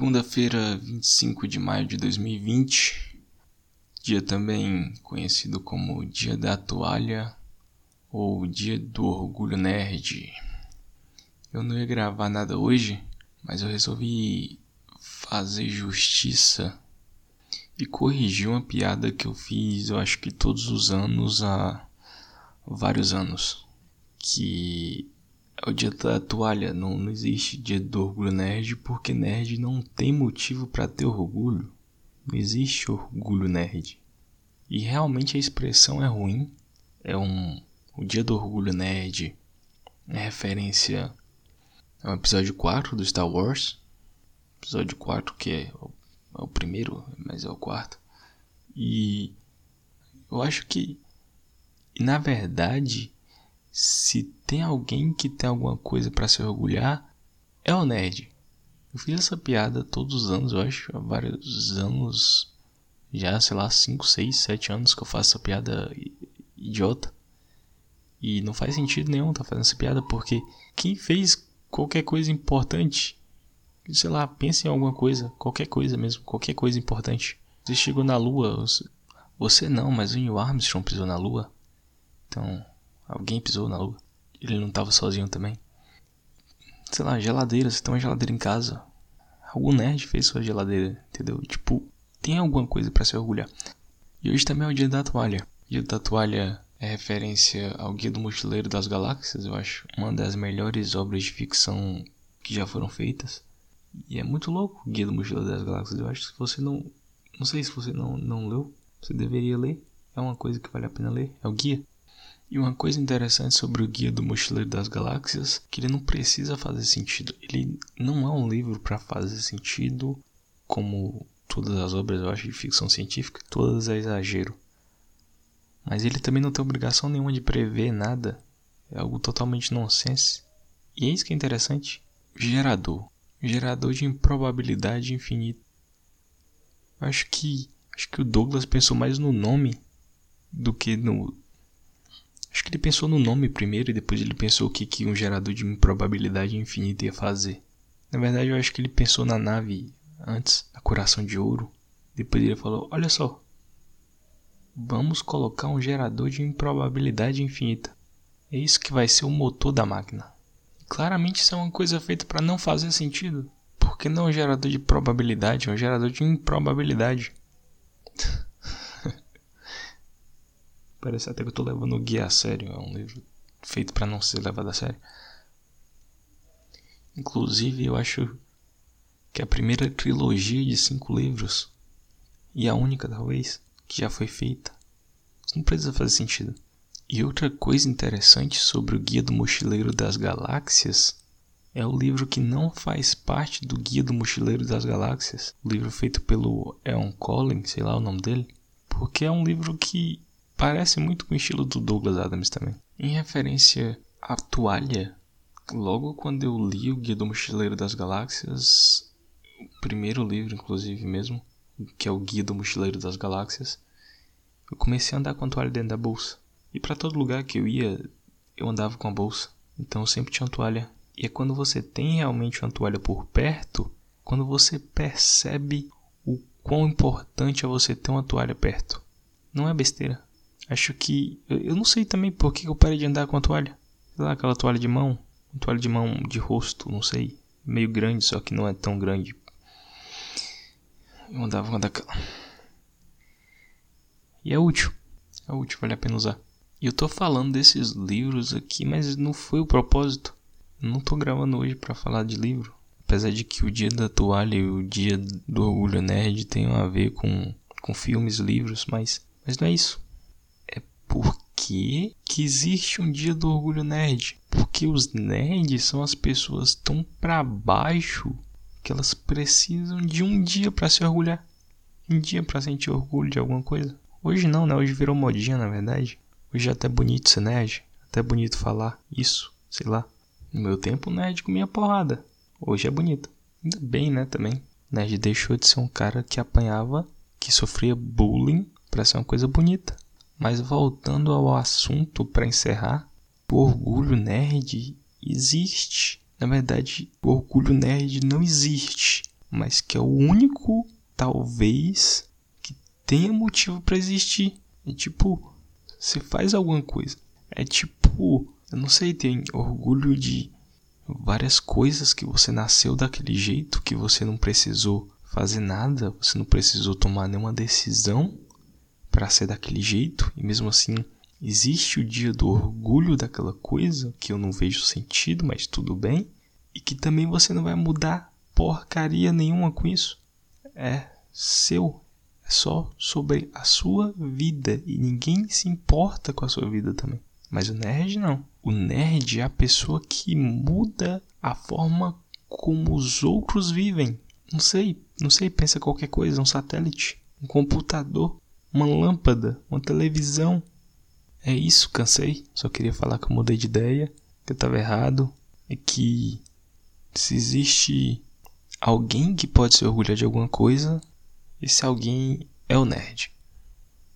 Segunda-feira, 25 de maio de 2020, dia também conhecido como Dia da Toalha ou Dia do Orgulho Nerd. Eu não ia gravar nada hoje, mas eu resolvi fazer justiça e corrigir uma piada que eu fiz, eu acho que todos os anos há vários anos, que é o dia da toalha, não, não existe dia do orgulho nerd porque nerd não tem motivo para ter orgulho. Não existe orgulho nerd. E realmente a expressão é ruim. É um o dia do orgulho nerd é referência ao episódio 4 do Star Wars. Episódio 4 que é o, é o primeiro, mas é o quarto. E eu acho que na verdade se tem alguém que tem alguma coisa para se orgulhar, é o nerd. Eu fiz essa piada todos os anos, eu acho, há vários anos, já sei lá, 5, 6, 7 anos que eu faço essa piada idiota. E não faz sentido nenhum tá fazendo essa piada, porque quem fez qualquer coisa importante, sei lá, pensa em alguma coisa, qualquer coisa mesmo, qualquer coisa importante. Você chegou na lua, você não, mas o Neil Armstrong pisou na lua. Então, Alguém pisou na lua. Ele não estava sozinho também. Sei lá, geladeira, você tem uma geladeira em casa. Algum nerd fez sua geladeira, entendeu? Tipo, tem alguma coisa para se orgulhar. E hoje também é o dia da toalha. O dia da toalha é referência ao Guia do Mochileiro das Galáxias, eu acho. Uma das melhores obras de ficção que já foram feitas. E é muito louco o Guia do Mochileiro das Galáxias. Eu acho que se você não. Não sei se você não, não leu, você deveria ler. É uma coisa que vale a pena ler. É o guia. E uma coisa interessante sobre o Guia do Mochileiro das Galáxias, que ele não precisa fazer sentido. Ele não é um livro para fazer sentido, como todas as obras, eu acho, de ficção científica, todas é exagero. Mas ele também não tem obrigação nenhuma de prever nada. É algo totalmente nonsense. E é isso que é interessante. Gerador. Gerador de improbabilidade infinita. Acho que acho que o Douglas pensou mais no nome do que no Acho que ele pensou no nome primeiro e depois ele pensou o que, que um gerador de improbabilidade infinita ia fazer. Na verdade, eu acho que ele pensou na nave antes, na Coração de Ouro. Depois ele falou: Olha só, vamos colocar um gerador de improbabilidade infinita. É isso que vai ser o motor da máquina. Claramente isso é uma coisa feita para não fazer sentido. Porque não um gerador de probabilidade, é um gerador de improbabilidade. Parece até que eu tô levando o guia a sério. É um livro feito para não ser levado a sério. Inclusive, eu acho que a primeira trilogia de cinco livros, e a única talvez, que já foi feita. Isso não precisa fazer sentido. E outra coisa interessante sobre o Guia do Mochileiro das Galáxias é o livro que não faz parte do Guia do Mochileiro das Galáxias, o livro feito pelo Eon Collins, sei lá o nome dele, porque é um livro que Parece muito com o estilo do Douglas Adams também. Em referência à toalha, logo quando eu li o Guia do Mochileiro das Galáxias, o primeiro livro, inclusive mesmo, que é o Guia do Mochileiro das Galáxias, eu comecei a andar com a toalha dentro da bolsa. E para todo lugar que eu ia, eu andava com a bolsa. Então eu sempre tinha uma toalha. E é quando você tem realmente uma toalha por perto, quando você percebe o quão importante é você ter uma toalha perto. Não é besteira. Acho que. Eu não sei também por que eu parei de andar com a toalha. Sei lá, aquela toalha de mão. Uma toalha de mão de rosto, não sei. Meio grande, só que não é tão grande. Eu andava com aquela. E é útil. É útil, vale a pena usar. E eu tô falando desses livros aqui, mas não foi o propósito. Não tô gravando hoje para falar de livro. Apesar de que o dia da toalha e o dia do orgulho nerd tenham a ver com, com filmes, livros, mas, mas não é isso por que, que existe um dia do orgulho nerd? Porque os nerds são as pessoas tão para baixo que elas precisam de um dia para se orgulhar. Um dia para sentir orgulho de alguma coisa. Hoje não, né? Hoje virou modinha, na verdade. Hoje é até bonito ser nerd. Até bonito falar isso, sei lá. No meu tempo, nerd comia porrada. Hoje é bonito. Ainda bem, né, também. Nerd deixou de ser um cara que apanhava, que sofria bullying, para ser uma coisa bonita. Mas voltando ao assunto para encerrar, o orgulho nerd existe. Na verdade, o orgulho nerd não existe. mas que é o único, talvez, que tenha motivo para existir. É tipo, você faz alguma coisa. É tipo, eu não sei, tem orgulho de várias coisas que você nasceu daquele jeito, que você não precisou fazer nada, você não precisou tomar nenhuma decisão para ser daquele jeito, e mesmo assim existe o dia do orgulho daquela coisa que eu não vejo sentido, mas tudo bem, e que também você não vai mudar porcaria nenhuma com isso. É seu, é só sobre a sua vida e ninguém se importa com a sua vida também. Mas o nerd não. O nerd é a pessoa que muda a forma como os outros vivem. Não sei, não sei, pensa qualquer coisa, um satélite, um computador, uma lâmpada, uma televisão. É isso, cansei. Só queria falar que eu mudei de ideia, que eu estava errado. É que se existe alguém que pode se orgulhar de alguma coisa, esse alguém é o nerd.